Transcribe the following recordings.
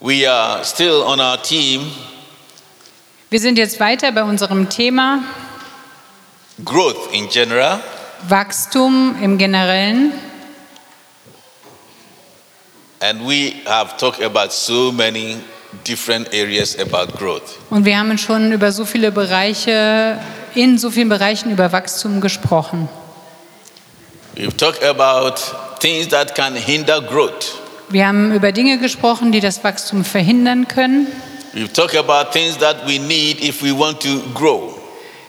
We are still on our team, Wir sind jetzt weiter bei unserem Thema growth in general. Wachstum im Generellen. And we have talked about so many different areas about growth. Und wir haben schon über so viele Bereiche, in so vielen Bereichen über Wachstum gesprochen. We've talked about things that can hinder growth. Wir haben über Dinge gesprochen, die das Wachstum verhindern können. We've talked about things that we need if we want to grow.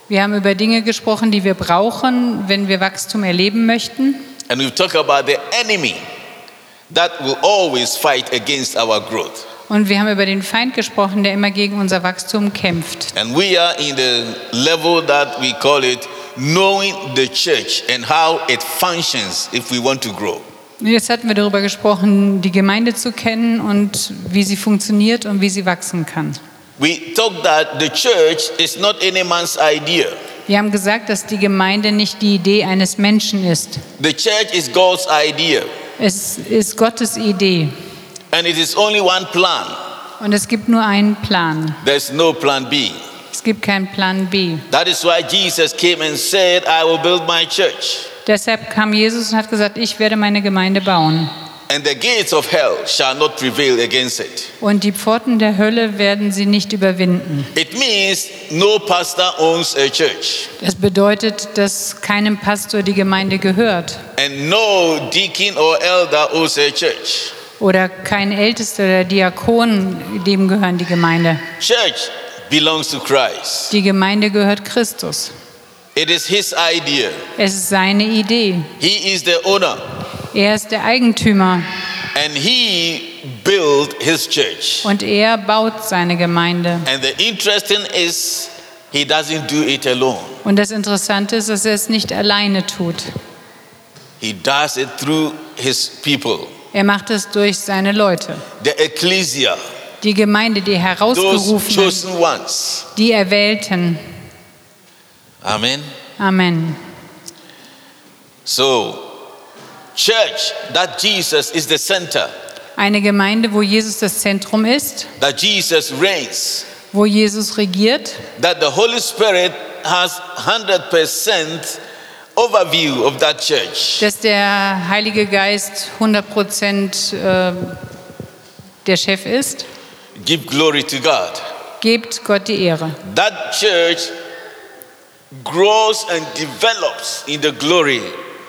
Wir haben über Dinge gesprochen, die wir brauchen, wenn wir Wachstum erleben möchten. And we've talked about the enemy that will always fight against our growth. Und wir haben über den Feind gesprochen, der immer gegen unser Wachstum kämpft. And we are in the level that we call it knowing the church and how it functions if we want to grow. Jetzt hatten wir darüber gesprochen, die Gemeinde zu kennen und wie sie funktioniert und wie sie wachsen kann. We talked that the church is not any man's idea. Wir haben gesagt, dass die Gemeinde nicht die Idee eines Menschen ist. The church is God's idea. Es ist Gottes Idee. And it is only one plan. Und es gibt nur einen Plan. There's no plan B. Es gibt keinen Plan B. That is why Jesus came and said, I will build my church, Deshalb kam Jesus und hat gesagt, ich werde meine Gemeinde bauen. Und die Pforten der Hölle werden sie nicht überwinden. It means no pastor owns a church, Das bedeutet, dass keinem Pastor die Gemeinde gehört. and no deacon or elder owns a church. Oder kein Ältester oder Diakon, dem gehören die Gemeinde. Church belongs to Christ. Die Gemeinde gehört Christus. It is his idea. Es ist seine Idee. He is the owner, Er ist der Eigentümer and he built his church. und er baut seine Gemeinde. And the interesting is he doesn't do it alone. Und das Interessante ist, dass er es nicht alleine tut. He does it through his people, Er macht es durch seine Leute. the ecclesia, Die Gemeinde, die those Herausgerufenen, chosen ones. die Erwählten. Amen. Amen. So, church, that Jesus is the center, Eine Gemeinde, wo Jesus das Zentrum ist, that Jesus reigns, wo Jesus regiert, that the Holy Spirit has 100% overview of that church. dass der Heilige Geist 100 Prozent äh, der Chef ist. Give glory to God. Gebt Gott die Ehre. That church grows and develops in the glory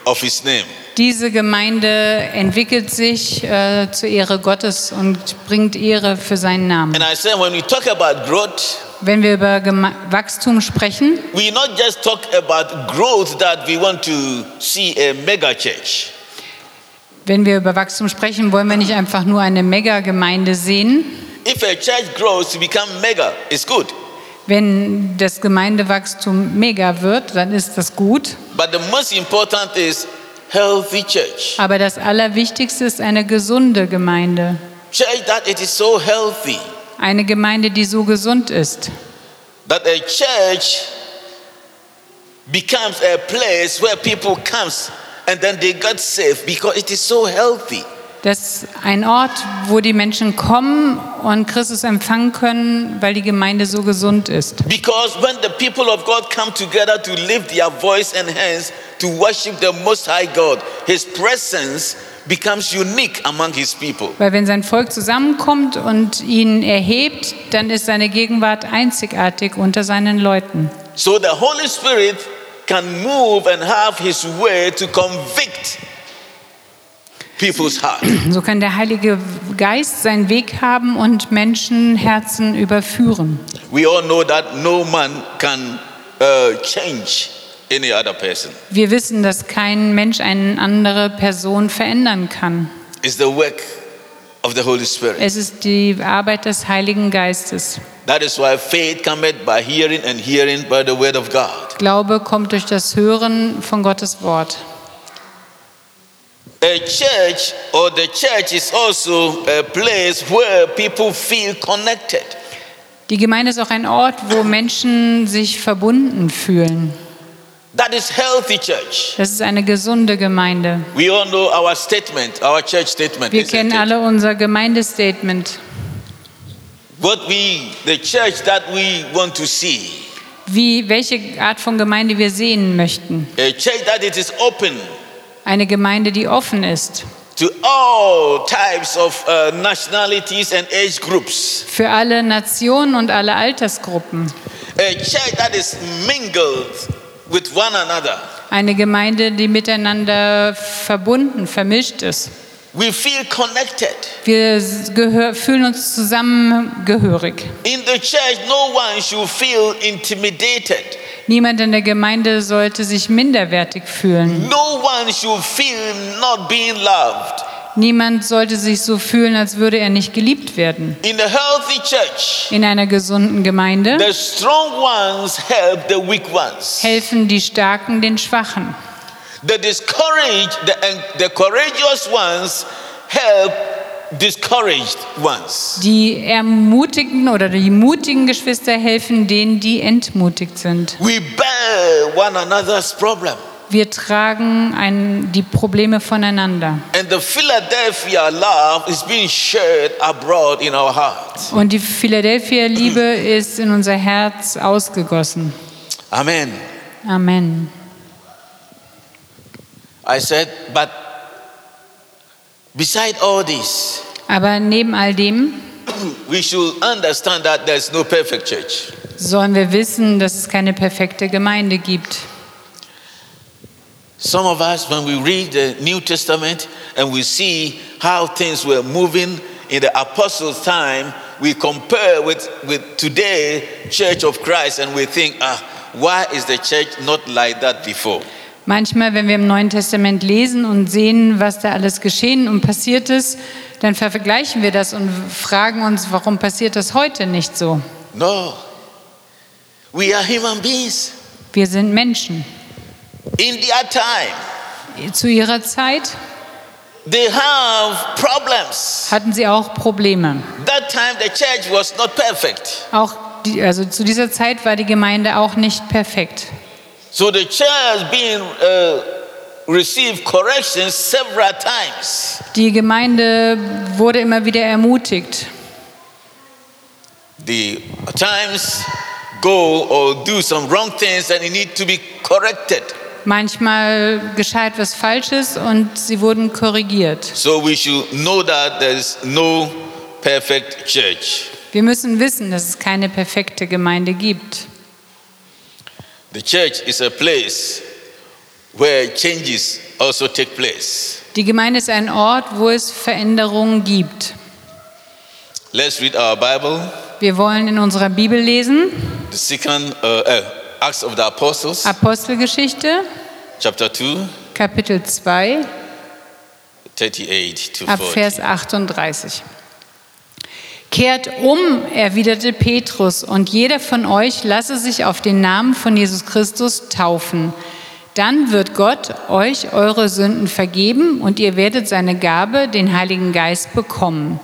of His name. Diese Gemeinde entwickelt sich äh, zur Ehre Gottes und bringt Ehre für seinen Namen. And I said, when we talk about growth, Wenn wir über Geme Wachstum sprechen, we not just talk about growth that we want to see a mega church. wenn wir über Wachstum sprechen, wollen wir nicht einfach nur eine Mega-Gemeinde sehen. If a church grows to become mega, it's good. Wenn das Gemeindewachstum mega wird, dann ist das gut. But the most important is healthy church. Aber das Allerwichtigste ist eine gesunde Gemeinde. Church that it is so healthy Eine Gemeinde, die so gesund ist. that a church becomes a place where people comes and then they get saved because it is so healthy. Das ist ein Ort, wo die Menschen kommen und Christus empfangen können, weil die Gemeinde so gesund ist. Because when the people of God come together to lift their voice and hands to worship the Most High God, His presence becomes unique among His people. Weil wenn sein Volk zusammenkommt und ihn erhebt, dann ist seine Gegenwart einzigartig unter seinen Leuten. So the Holy Spirit can move and have His way to convict people's heart. So kann der Heilige Geist seinen Weg haben und Menschenherzen überführen. We all know that no man can uh, change any other person. Wir wissen, dass kein Mensch eine andere Person verändern kann. It's the work of the Holy Spirit. Es ist die Arbeit des Heiligen Geistes. That is why faith cometh by hearing and hearing by the word of God. Glaube kommt durch das Hören von Gottes Wort. A church or the church is also a place where people feel connected. Die Gemeinde ist auch ein Ort, wo Menschen sich verbunden fühlen. That is healthy church. Das ist eine gesunde Gemeinde. We all know our statement, our church statement. Wir kennen alle unser Gemeindestatement. what we, the church that we want to see. wie, welche Art von Gemeinde wir sehen möchten. A church that it is open Eine Gemeinde, die offen ist to all types of uh, nationalities and age groups. für alle Nationen und alle Altersgruppen. A church that is mingled with one another. Eine Gemeinde, die miteinander verbunden, vermischt ist. We feel connected. Wir fühlen uns zusammengehörig. In the church, no one should feel intimidated. Niemand in der Gemeinde sollte sich minderwertig fühlen. No one should feel not being loved. Niemand sollte sich so fühlen, als würde er nicht geliebt werden. In a healthy church, In einer gesunden Gemeinde the strong ones help the weak ones. helfen die Starken den Schwachen. The discouraged, the, and the courageous ones help discouraged ones. Die ermutigten oder die mutigen Geschwister helfen denen, die entmutigt sind. We bear one another's problem. Wir tragen ein, die Probleme voneinander. And the Philadelphia love is being shared abroad in our hearts. Und die Philadelphia-Liebe ist in unser Herz ausgegossen. Amen. Amen. I said, but beside all this, Aber neben all dem we should understand that there's no perfect church. sollen wir wissen, dass es keine perfekte Gemeinde gibt. Some of us, when we read the New Testament and we see how things were moving in the apostles' time, we compare with, with today Church of Christ and we think, ah, why is the church not like that before? Manchmal, wenn wir im Neuen Testament lesen und sehen, was da alles geschehen und passiert ist, dann vergleichen wir das und fragen uns, warum passiert das heute nicht so? No. We are human beings. Wir sind Menschen. In their time, Zu ihrer Zeit they have problems. hatten sie auch Probleme. That time the church was not perfect. Auch die, also zu dieser Zeit war die Gemeinde auch nicht perfekt. So the church uh, corrections several times. Die Gemeinde wurde immer wieder ermutigt. The times go or do some wrong things and it need to be corrected. Manchmal geschah etwas Falsches und sie wurden korrigiert. So we should know that there is no perfect church. Wir müssen wissen, dass es keine perfekte Gemeinde gibt. The church is a place where changes also take place. Die Gemeinde ist ein Ort, wo es Veränderungen gibt. Let's read our Bible, Wir wollen in unserer Bibel lesen, the second uh, uh, Acts of the Apostles, Apostelgeschichte, chapter 2, Kapitel 2, 38 to ab 40. Vers 38. Kehrt um, erwiderte Petrus, und jeder von euch lasse sich auf den Namen von Jesus Christus taufen. Dann wird Gott euch eure Sünden vergeben und ihr werdet seine Gabe, den Heiligen Geist, bekommen.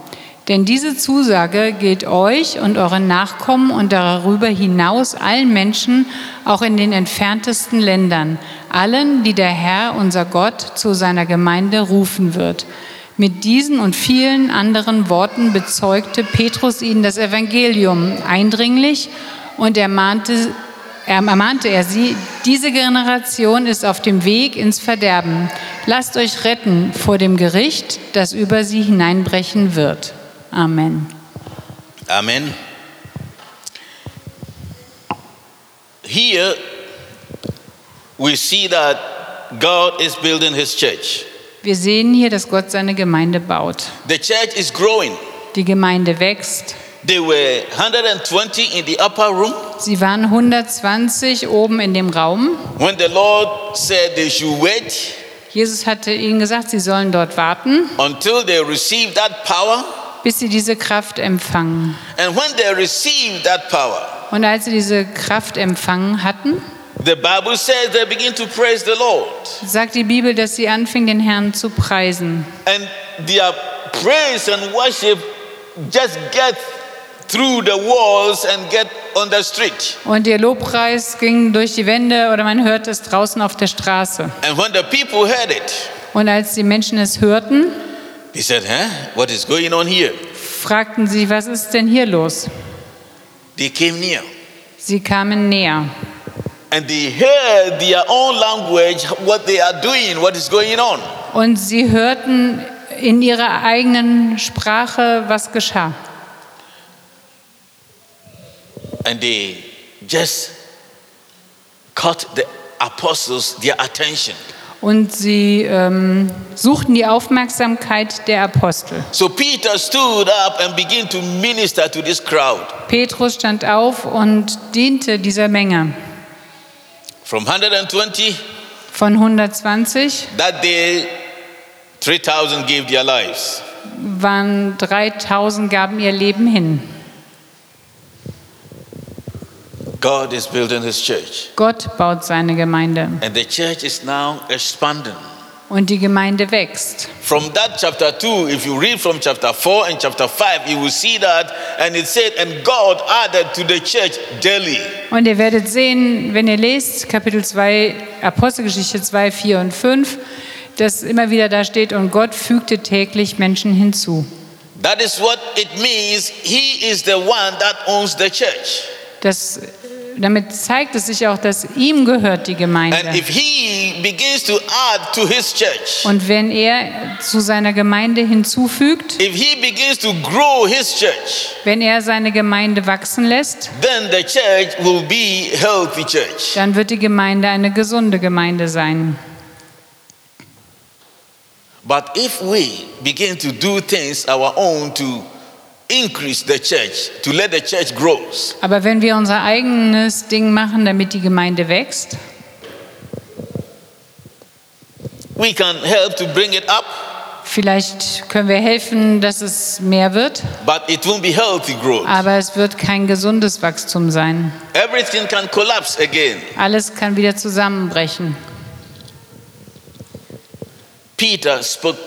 Denn diese Zusage gilt euch und euren Nachkommen und darüber hinaus allen Menschen, auch in den entferntesten Ländern, allen, die der Herr, unser Gott, zu seiner Gemeinde rufen wird. Mit diesen und vielen anderen Worten bezeugte Petrus ihnen das Evangelium eindringlich und ermahnte, ermahnte er sie, diese Generation ist auf dem Weg ins Verderben. Lasst euch retten vor dem Gericht, das über sie hineinbrechen wird. Amen. Amen. Here we see that God is building his church. Wir sehen hier, dass Gott seine Gemeinde baut. The church is growing. Die Gemeinde wächst. They were 120 in the upper room Sie waren 120 oben in dem Raum. when the Lord said they should wait Jesus hatte ihnen gesagt, sie sollen dort warten, until they receive that power. bis sie diese Kraft empfangen. And when they receive that power, Und als sie diese Kraft empfangen hatten, the Bible says they begin to praise the Lord. sagt die Bibel, dass sie anfingen, den Herrn zu preisen. And their praise and worship just get through the walls and get on the street. Und ihr Lobpreis ging durch die Wände oder man hört es draußen auf der Straße. And when the people heard it, Und als die Menschen es hörten, they said, huh? What is going on here? fragten sie, was ist denn hier los? They came near Sie kamen näher and they heard their own language, what they are doing, what is going on. und sie hörten in ihrer eigenen Sprache, was geschah. And they just caught the apostles their attention. Und sie ähm, suchten die Aufmerksamkeit der Apostel. So Peter stood up and began to minister to this crowd. Petrus stand auf und diente dieser Menge. From 120, Von 120 that day, 3,000 gave their lives. waren 3000 gaben ihr Leben hin. God is building his church. Gott baut seine Gemeinde And the church is now expanding. Und die Gemeinde wächst. From that chapter 2, if you read from chapter 4 and chapter 5, you will see that. And it said, And God added to the church daily. Und ihr werdet sehen, wenn ihr lest, Kapitel 2, Apostelgeschichte 2, 4 und 5, dass immer wieder da steht, und Gott fügte täglich Menschen hinzu. That is what it means. He is the one that owns the church. Das, damit zeigt es sich auch, dass ihm gehört die Gemeinde. And if he begins to add to his church, Und wenn er zu seiner Gemeinde hinzufügt, if he begins to grow his church, wenn er seine Gemeinde wachsen lässt, then the church will be healthy church. dann wird die Gemeinde eine gesunde Gemeinde sein. But if we begin to do things our own to increase the church, to let the church grow, Aber wenn wir unser eigenes Ding machen, damit die Gemeinde wächst, we can help to bring it up, vielleicht können wir helfen, dass es mehr wird, but it won't be healthy growth. aber es wird kein gesundes Wachstum sein. Everything can collapse again. Alles kann wieder zusammenbrechen. Peter spoke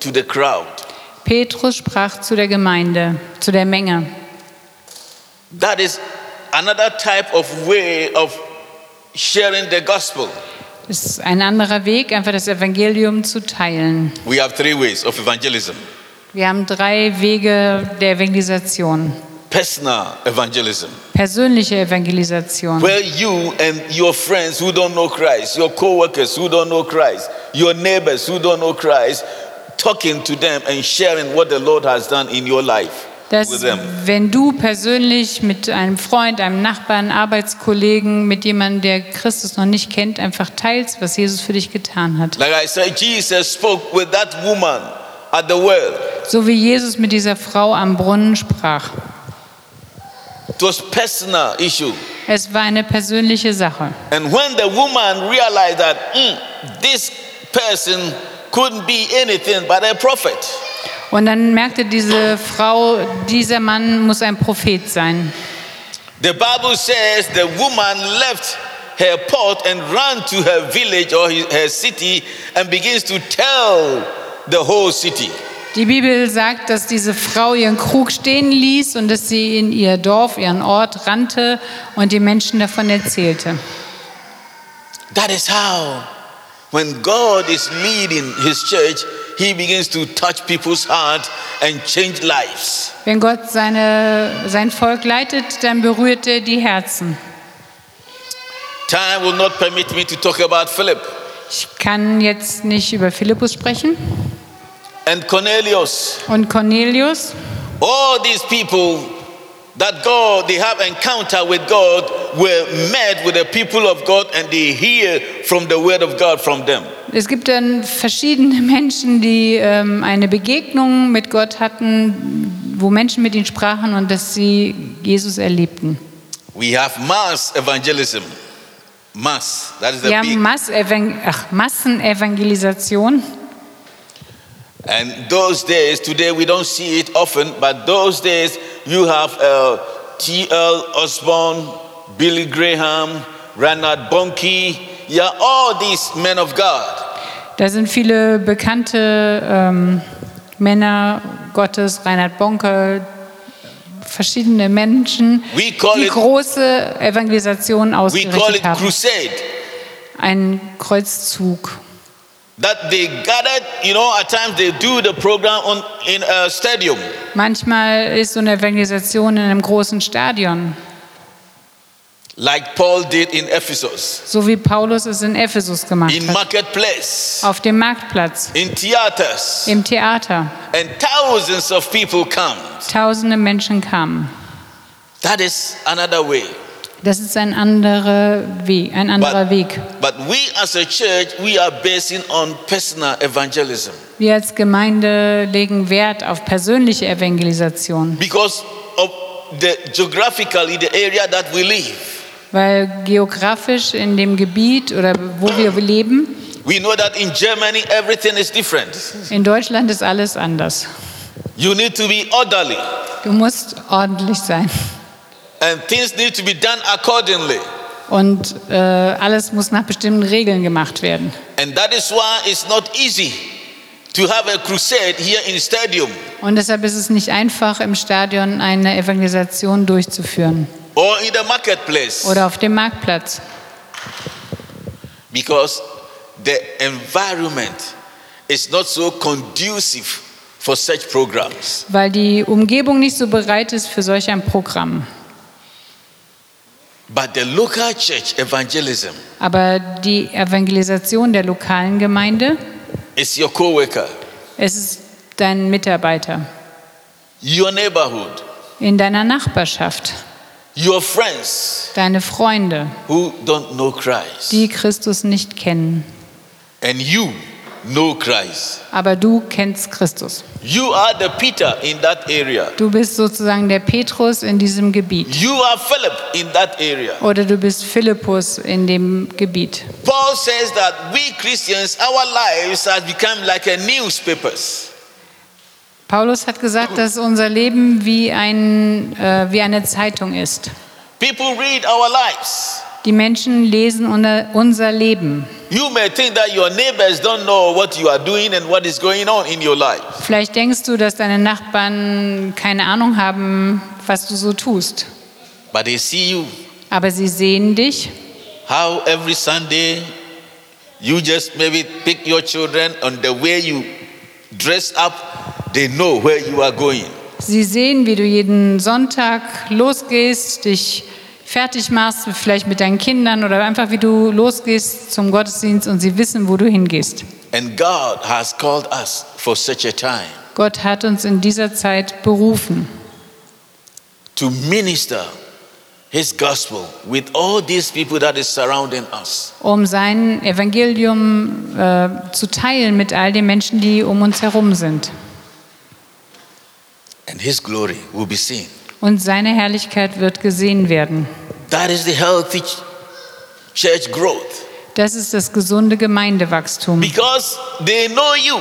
to the crowd. Petrus sprach zu der Gemeinde, zu der Menge. That is another type of way of sharing the gospel. Es ist ein anderer Weg, einfach das Evangelium zu teilen. We have three ways of evangelism Wir haben drei Wege der Evangelisation. personal evangelism, Persönliche Evangelisation. where you and your friends who don't know Christ, your co workers who don't know Christ, your neighbors who don't know Christ, talking to them and sharing what the Lord has done in your life Dass, with them. wenn du persönlich mit einem Freund, einem Nachbarn, Arbeitskollegen, mit jemandem, der Christus noch nicht kennt, einfach teilst, was Jesus für dich getan hat. Like I said, Jesus spoke with that woman at the well. So wie Jesus mit dieser Frau am Brunnen sprach. It was personal issue. Es war eine persönliche Sache. And when the woman realized that "Hmm, this person couldn't be anything but a prophet, Und dann merkte diese Frau, dieser Mann muss ein Prophet sein. the Bible says the woman left her pot and ran to her village or her city and begins to tell the whole city. Die Bibel sagt, dass diese Frau ihren Krug stehen ließ und dass sie in ihr Dorf, ihren Ort rannte und die Menschen davon erzählte. That is how, when God is leading His church, He begins to touch people's heart and change lives. Wenn Gott seine, sein Volk leitet, dann berührt er die Herzen. Time will not permit me to talk about Philip Ich kann jetzt nicht über Philippus sprechen and Cornelius. und Cornelius. All these people that God, they have encounter with God, were met with the people of God and they hear from the word of God from them. Es gibt dann verschiedene Menschen, die ähm, eine Begegnung mit Gott hatten, wo Menschen mit ihnen sprachen und dass sie Jesus erlebten. We have mass evangelism. Mass. That is the Wir haben. Massevan ach, Massenevangelisation. And those days, today we don't see it often, but those days you have uh, T.L. Osborne, Billy Graham, Reinhard Bonnke, yeah, all these men of God. Da sind viele bekannte ähm, Männer Gottes, Reinhard Bonke, verschiedene Menschen, We call die große Evangelisationen call ausgerichtet it haben. crusade. Ein Kreuzzug. That they gathered, you know, at times they do the program on, in a stadium. Manchmal ist so eine Evangelisation in einem großen Stadion, like Paul did in Ephesus, so wie Paulus es in Ephesus gemacht in hat. marketplace, Auf dem Marktplatz, in theaters, im Theater. and thousands of people come. Tausende Menschen kamen. That is another way. Das ist ein anderer Weg, ein anderer Weg. but we as a church, we are basing on personal evangelism Wir als Gemeinde legen Wert auf persönliche Evangelisation, because of the geographically the area that we live. weil geografisch in dem Gebiet oder wo wir leben, We know that in Germany everything is different. in Deutschland ist alles anders. You need to be orderly Du musst ordentlich sein and things need to be done accordingly. und äh, alles muss nach bestimmten Regeln gemacht werden. And that is why it's not easy to have a crusade here in stadium Und deshalb ist es nicht einfach, im Stadion eine Evangelisation durchzuführen or in the marketplace oder auf dem Marktplatz, because the environment is not so conducive for such programs. weil die Umgebung nicht so bereit ist für solch ein Programm. But the local church evangelism Aber die Evangelisation der lokalen Gemeinde, is your co-worker, es ist dein Mitarbeiter your neighborhood, in deiner Nachbarschaft, your friends deine Freunde, who don't know Christ. die Christus nicht kennen. And you know Christ. Aber du kennst Christus. You are the Peter in that area. Du bist sozusagen der Petrus in diesem Gebiet. You are Philip in that area. Oder du bist Philippus in dem Gebiet. Paul says that we Christians, our lives has become like a newspapers. Paulus hat gesagt, dass unser Leben wie, ein, äh, wie eine Zeitung ist. People read our lives. Die Menschen lesen unser, Leben. You may think that your neighbors don't know what you are doing and what is going on in your life. Vielleicht denkst du, dass deine Nachbarn keine Ahnung haben, was du so tust. But they see you. Aber sie sehen dich, How every Sunday you just maybe pick your children and the way you dress up, they know where you are going. sie sehen, wie du jeden Sonntag losgehst, dich fertig machst, vielleicht mit deinen Kindern oder einfach wie du losgehst zum Gottesdienst und sie wissen, wo du hingehst. And God has called us for such a time Gott hat uns in dieser Zeit berufen, to minister his gospel with all these people that is surrounding us. um sein Evangelium äh, zu teilen mit all den Menschen, die um uns herum sind. And his glory will be seen. Und seine Herrlichkeit wird gesehen werden. That is the healthy ch- church growth. Das ist das gesunde Gemeindewachstum, Because they know you.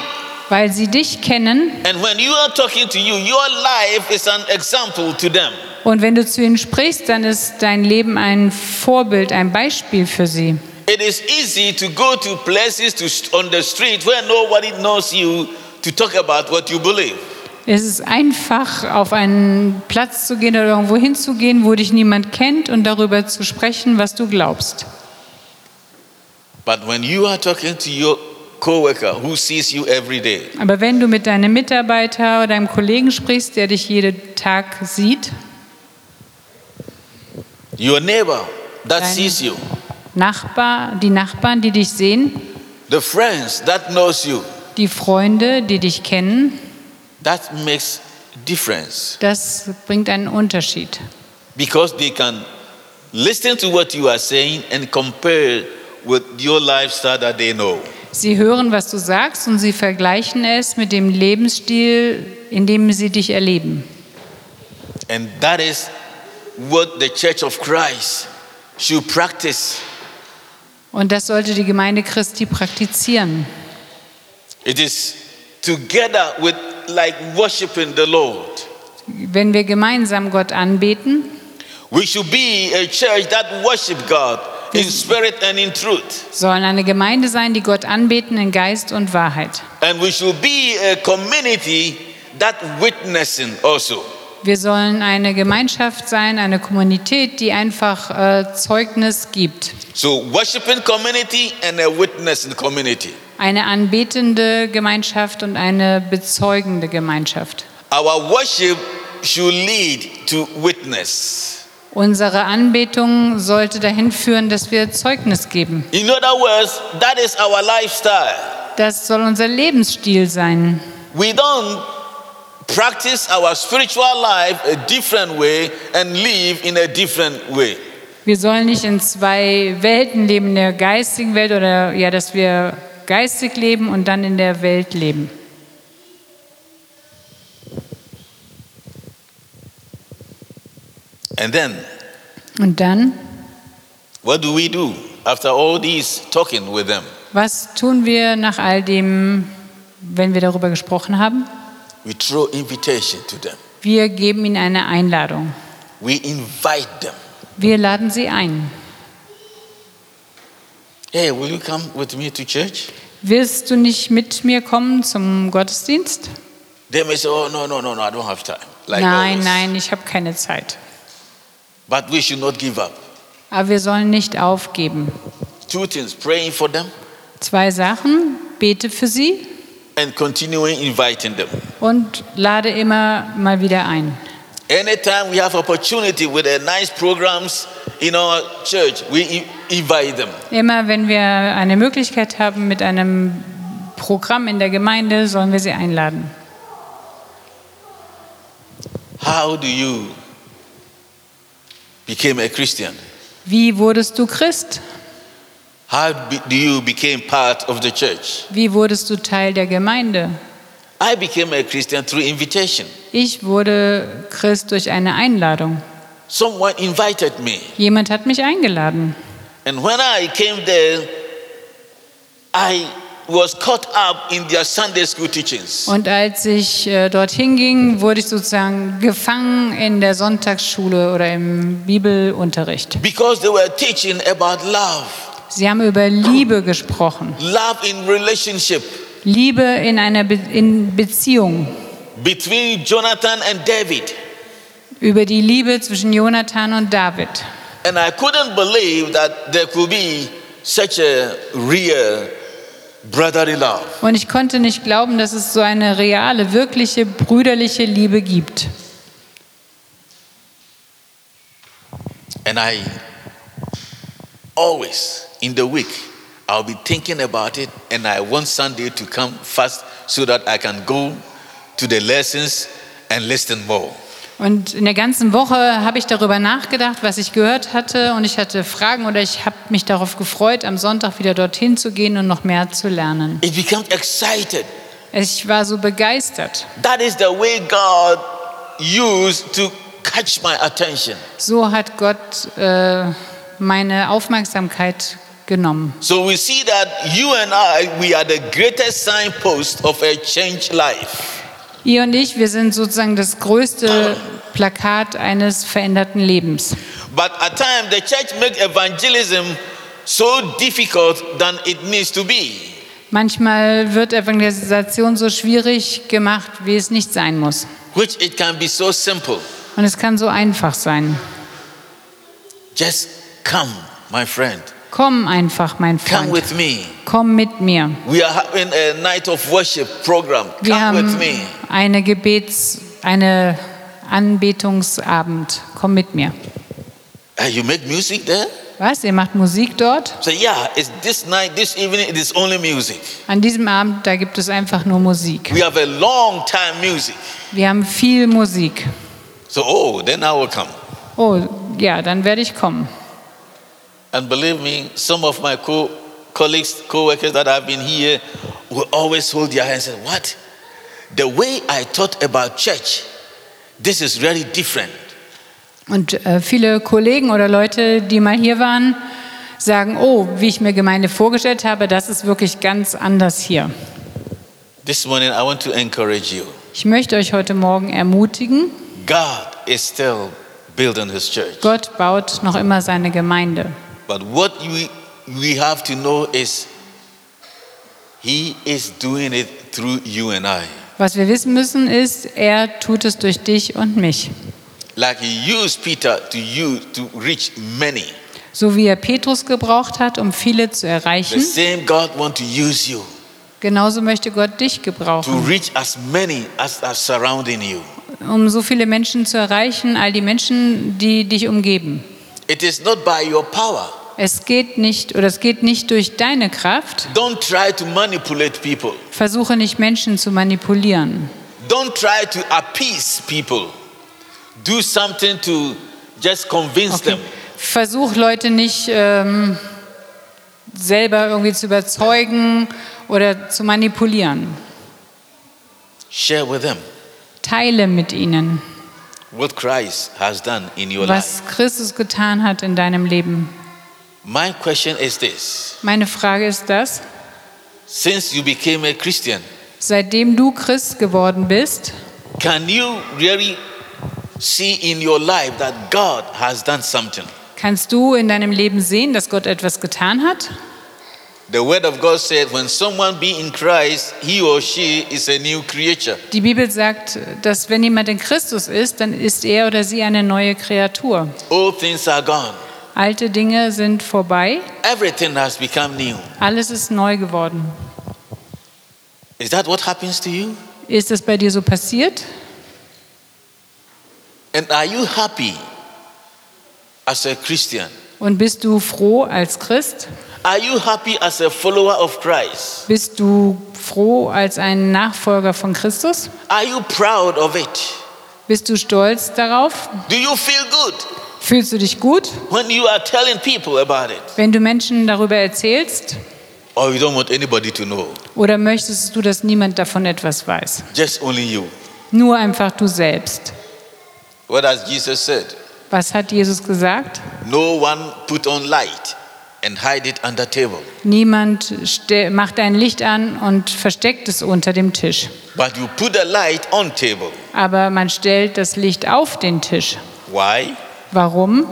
weil sie dich kennen And when you are talking to you, your life is an example to them. und wenn du zu ihnen sprichst, dann ist dein Leben ein Vorbild, ein Beispiel für sie. It is easy to go to places to on the street where nobody knows you to talk about what you believe. Es ist einfach, auf einen Platz zu gehen oder irgendwo hinzugehen, wo dich niemand kennt und darüber zu sprechen, was du glaubst. But when you are talking to your coworker who sees you every day, Aber wenn du mit deinem Mitarbeiter oder deinem Kollegen sprichst, der dich jeden Tag sieht, your neighbor that sees you, Nachbar, die Nachbarn, die dich sehen, the friends that knows you, die Freunde, die dich kennen, that makes difference das bringt einen Unterschied. because they can listen to what you are saying and compare with your lifestyle that they know. Sie hören, was du sagst und sie vergleichen es mit dem Lebensstil, in dem sie dich erleben. And that is what the church of Christ should practice. Und das sollte die Gemeinde Christi praktizieren. It is together with like worshiping the Lord. Wenn wir gemeinsam Gott anbeten, We should be a church that worship God in spirit and in truth. sollen eine Gemeinde sein, die Gott anbeten in Geist und Wahrheit. And we should be a community that witnessing also. Wir sollen eine Gemeinschaft sein, eine Kommunität, die einfach äh, Zeugnis gibt. So worshiping community and a witnessing community. Eine anbetende Gemeinschaft und eine bezeugende Gemeinschaft. Our worship should lead to witness. Unsere Anbetung sollte dahin führen, dass wir Zeugnis geben. In other words, that is our lifestyle. Das soll unser Lebensstil sein. We don't practice our spiritual life a different way and live in a different way. Wir sollen nicht in zwei Welten leben, in der geistigen Welt oder ja, dass wir geistig leben und dann in der Welt leben. And then, Und dann, what do we do after all these talking with them? was tun wir nach all dem, wenn wir darüber gesprochen haben? We throw invitation to them. Wir geben ihnen eine Einladung. We invite them. Wir laden sie ein. Hey, will you come with me to church? Willst du nicht mit mir kommen zum Gottesdienst? They may say, Oh, no, no, no, no, I don't have time. Like nein, always. nein, ich habe keine Zeit. But we should not give up. Aber wir sollen nicht aufgeben. Two things praying for them Zwei Sachen, bete für sie and continuing inviting them. und lade immer mal wieder ein. Anytime we have opportunity with the nice programs in our church, we i- invite them. Immer wenn wir eine Möglichkeit haben mit einem Programm in der Gemeinde, sollen wir sie einladen. How do you become a Christian? Wie wurdest du Christ? How do you become part of the church? Wie wurdest du Teil der Gemeinde? I became a Christian through invitation. Ich wurde Christ durch eine Einladung. Someone invited me. Jemand hat mich eingeladen. And when I came there, I was caught up in their Sunday school teachings. Und als ich äh, dorthin ging, wurde ich sozusagen gefangen in der Sonntagsschule oder im Bibelunterricht. Because they were teaching about love, Sie haben über Liebe gesprochen. love in relationship Liebe in einer Be in Beziehung. between Jonathan and David. Über die Liebe zwischen Jonathan und David. And I couldn't believe that there could be such a real brotherly love. Und ich konnte nicht glauben, dass es so eine reale, wirkliche, brüderliche Liebe gibt. And I always, in the week, I'll be thinking about it, and I want Sunday to come fast so that I can go to the lessons and listen more. Und in der ganzen Woche habe ich darüber nachgedacht, was ich gehört hatte. Und ich hatte Fragen oder ich habe mich darauf gefreut, am Sonntag wieder dorthin zu gehen und noch mehr zu lernen. It becomes excited. Ich war so begeistert. That is the way God used to catch my attention. So hat Gott äh, meine Aufmerksamkeit genommen. So we see that you and I, we are the greatest signpost of a changed life. Ihr und ich, wir sind sozusagen das größte Plakat eines veränderten Lebens. But at times, the church makes evangelism so difficult than it needs to be. Manchmal wird Evangelisation so schwierig gemacht, wie es nicht sein muss. which it can be so simple. Und es kann so einfach sein. Just come, my friend. Komm einfach, mein Come Freund. with me. Komm mit mir. We are having a night of worship program. Wir Come with haben me. Eine Gebets, eine Anbetungsabend. Komm mit mir. Uh, you make music there? Was? Ihr macht Musik dort? Say, yeah, it's this night, this evening, it is only music. An diesem Abend, da gibt es einfach nur Musik. We have a long time music. Wir haben viel Musik. So, oh, then I will come. Oh, ja, dann werde ich kommen. And believe me, some of my co colleagues, co workers that have been here will always hold their hands and say, What? The way I thought about church, this is really different. Und äh, viele Kollegen oder Leute, die mal hier waren, sagen, oh, wie ich mir Gemeinde vorgestellt habe, das ist wirklich ganz anders hier. This morning, I want to encourage you. Ich möchte euch heute Morgen ermutigen, God is still building his church. Gott baut noch immer seine Gemeinde. But what we, we have to know is he is doing it through you and I. Was wir wissen müssen ist, er tut es durch dich und mich. Like he used Peter to use to reach many. So wie er Petrus gebraucht hat, um viele zu The erreichen, same God want to use you. Genauso möchte Gott dich to gebrauchen, reach as many as are surrounding you. um so viele Menschen zu erreichen, all die Menschen, die dich umgeben. It is not by your power. Es geht nicht oder es geht nicht durch deine Kraft. Don't try to manipulate people. Versuche nicht Menschen zu manipulieren. Don't try to appease people. Do something to just convince Okay. them. Versuch Leute nicht ähm, selber irgendwie zu überzeugen oder zu manipulieren. Share with them Teile mit ihnen, what Christ has done in your life. was Christus getan hat in deinem Leben. My question is this Meine Frage ist das, since you became a Christian, seitdem du Christ geworden bist, can you really see in your life that God has done something? kannst du in deinem Leben sehen, dass Gott etwas getan hat? The word of God said, when someone be in Christ, he or she is a new creature. Die Bibel sagt, dass wenn jemand in Christus ist, dann ist er oder sie eine neue Kreatur. All things are gone. Alte Dinge sind vorbei, Everything has become new. alles ist neu geworden. Is that what happens to you? Ist es bei dir so passiert? And are you happy as a Christian? Und bist du froh als Christ? Are you happy as a follower of Christ? Bist du froh als ein Nachfolger von Christus? Are you proud of it? Bist du stolz darauf? Do you feel good Fühlst du dich gut, when you are telling people about it? wenn du Menschen darüber erzählst? Or you don't want anybody to know? Oder möchtest du, dass niemand davon etwas weiß? Just only you. Nur einfach du selbst. What has Jesus said? Was hat Jesus gesagt? No one put on light and hide it under table, Niemand macht ein Licht an und versteckt es unter dem Tisch. but you put the light on table. Aber man stellt das Licht auf den Tisch. Why? Warum?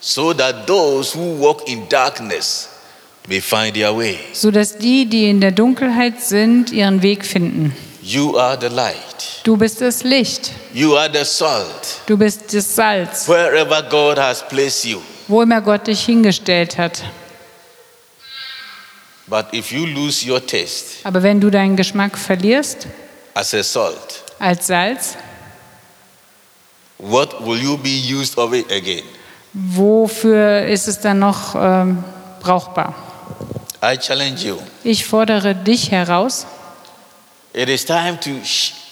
So that those who walk in darkness may find their way. Sodass die, die in der Dunkelheit sind, ihren Weg finden. You are the light. Du bist das Licht. You are the salt. Du bist das Salz, Wherever God has placed you. wo immer Gott dich hingestellt hat. But if you lose your taste Aber wenn du deinen Geschmack verlierst as a salt, als Salz, what will you be used of it again? wofür ist es dann noch ähm, brauchbar? I challenge you. Ich fordere dich heraus. It is time to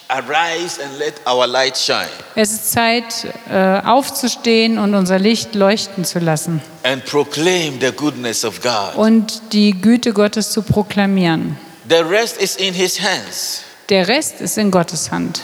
arise and let our light shine Es ist Zeit, äh, aufzustehen und unser Licht leuchten zu lassen and proclaim the goodness of God. und die Güte Gottes zu proklamieren. The rest is in His hands. Der Rest ist in Gottes Hand.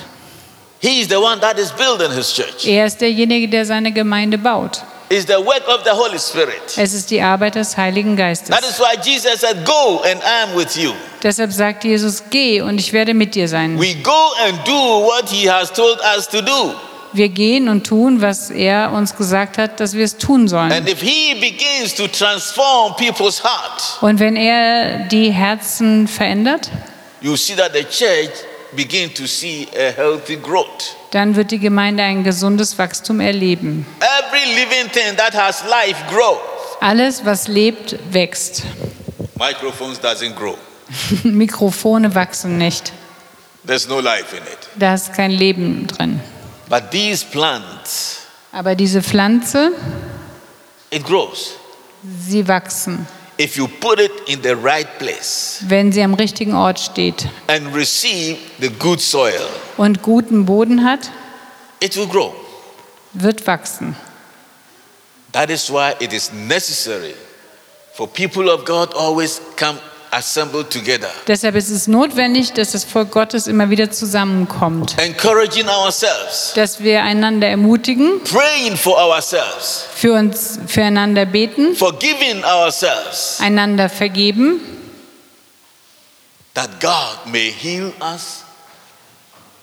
He is the one that is building His church. Er ist derjenige, der seine Gemeinde baut. It's the work of the Holy Spirit. Es ist die Arbeit des Heiligen Geistes. That is why Jesus said, Go and I am with you. Deshalb sagt Jesus, geh und ich werde mit dir sein. We go and do what He has told us to do. Wir gehen und tun, was er uns gesagt hat, dass wir es tun sollen. And if He begins to transform people's heart, Und wenn er die Herzen verändert, you see that the church begin to see a healthy growth. dann wird die Gemeinde ein gesundes Wachstum erleben. Every living thing that has life grow. Alles, was lebt, wächst. Microphones doesn't grow. Mikrofone wachsen nicht. There's no life in it. Da ist kein Leben drin. But these plants, Aber diese Pflanze, it grows. sie wachsen, If you put it in the right place wenn sie am richtigen Ort steht and receive the good soil, und guten Boden hat, it will grow. wird wachsen. That is why it is necessary for people of God always come assembled together, Deshalb ist es notwendig, dass das Volk Gottes immer wieder zusammenkommt, encouraging ourselves, dass wir einander ermutigen, praying for ourselves, für uns füreinander beten, forgiving ourselves, einander vergeben, that God may heal us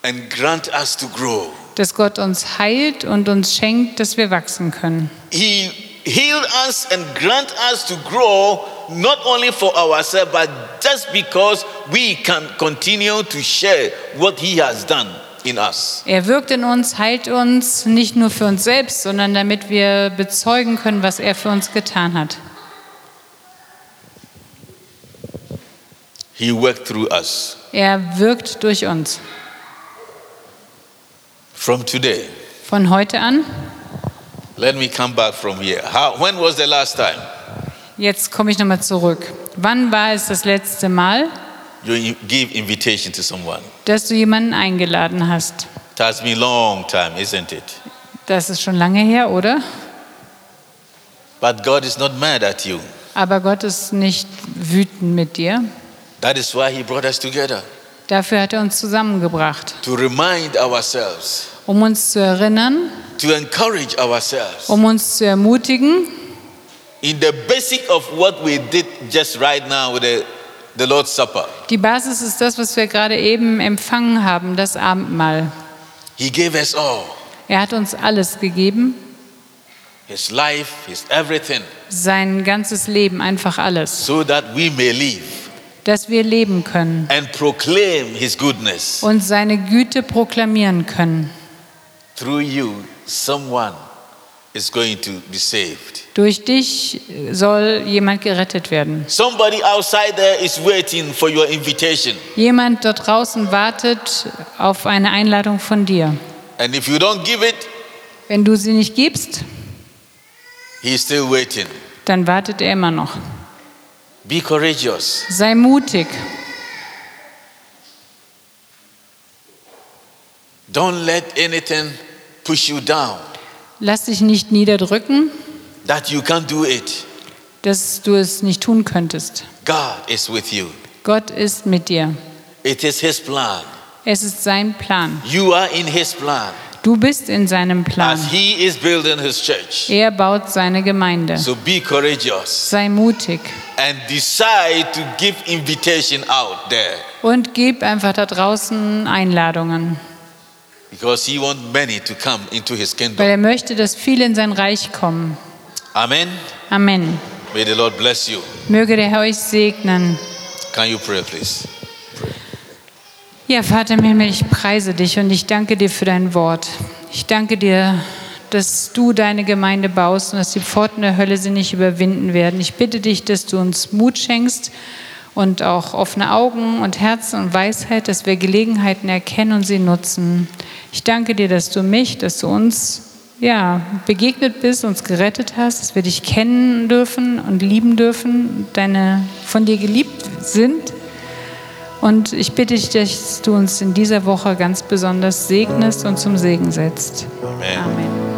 and grant us to grow. dass Gott uns heilt und uns schenkt, dass wir wachsen können. He healed us and grant us to grow not only for ourselves, but just because we can continue to share what He has done in us. Er wirkt in uns, heilt uns, nicht nur für uns selbst, sondern damit wir bezeugen können, was er für uns getan hat. He worked through us. Er wirkt durch uns. From today, Von heute an, let me come back from here. How, when was the last time jetzt komme ich nochmal zurück. Wann war es das letzte Mal, you give invitation to someone? dass du jemanden eingeladen hast? It has been a long time, isn't it? Das ist schon lange her, oder? But God is not mad at you. Aber Gott ist nicht wütend mit dir. That is why He brought us together Dafür hat er uns zusammengebracht, to remind ourselves, um uns zu erinnern, to encourage ourselves um uns zu ermutigen, in the basic of what we did just right now with the, the Lord's Supper. Die Basis ist das, was wir gerade eben empfangen haben, das Abendmahl. He gave us all Er hat uns alles gegeben, His life, His everything, sein ganzes Leben, einfach alles, so that we may live dass wir leben können and proclaim His goodness. und seine Güte proklamieren können. Through you, someone is going to be saved. Durch dich soll jemand gerettet werden. Somebody outside there is waiting for your invitation. Jemand dort draußen wartet auf eine Einladung von dir. And if you don't give it, Wenn du sie nicht gibst, He's still waiting. dann wartet er immer noch. Be courageous. Sei mutig. Don't let anything push you down Lass dich nicht niederdrücken, that you can't do it. dass du es nicht tun könntest. God is with you. Gott ist mit dir. It is His plan. Es ist sein Plan. You are in His plan Du bist in seinem Plan. as He is building His church. Er baut seine Gemeinde. So be courageous Sei mutig and decide to give invitation out there und gib einfach da draußen Einladungen, because He wants many to come into His weil kingdom. er möchte, dass viele in sein Reich kommen. Amen. Amen. May the Lord bless you. Möge der Herr euch segnen. Can you pray, please? Ja, Vater im Himmel, ich preise dich und ich danke dir für dein Wort. Ich danke dir, dass du deine Gemeinde baust und dass die Pforten der Hölle sie nicht überwinden werden. Ich bitte dich, dass du uns Mut schenkst und auch offene Augen und Herzen und Weisheit, dass wir Gelegenheiten erkennen und sie nutzen. Ich danke dir, dass du mich, dass du uns ja, begegnet bist, uns gerettet hast, dass wir dich kennen dürfen und lieben dürfen, deine von dir geliebt sind. Und ich bitte dich, dass du uns in dieser Woche ganz besonders segnest und zum Segen setzt. Amen. Amen.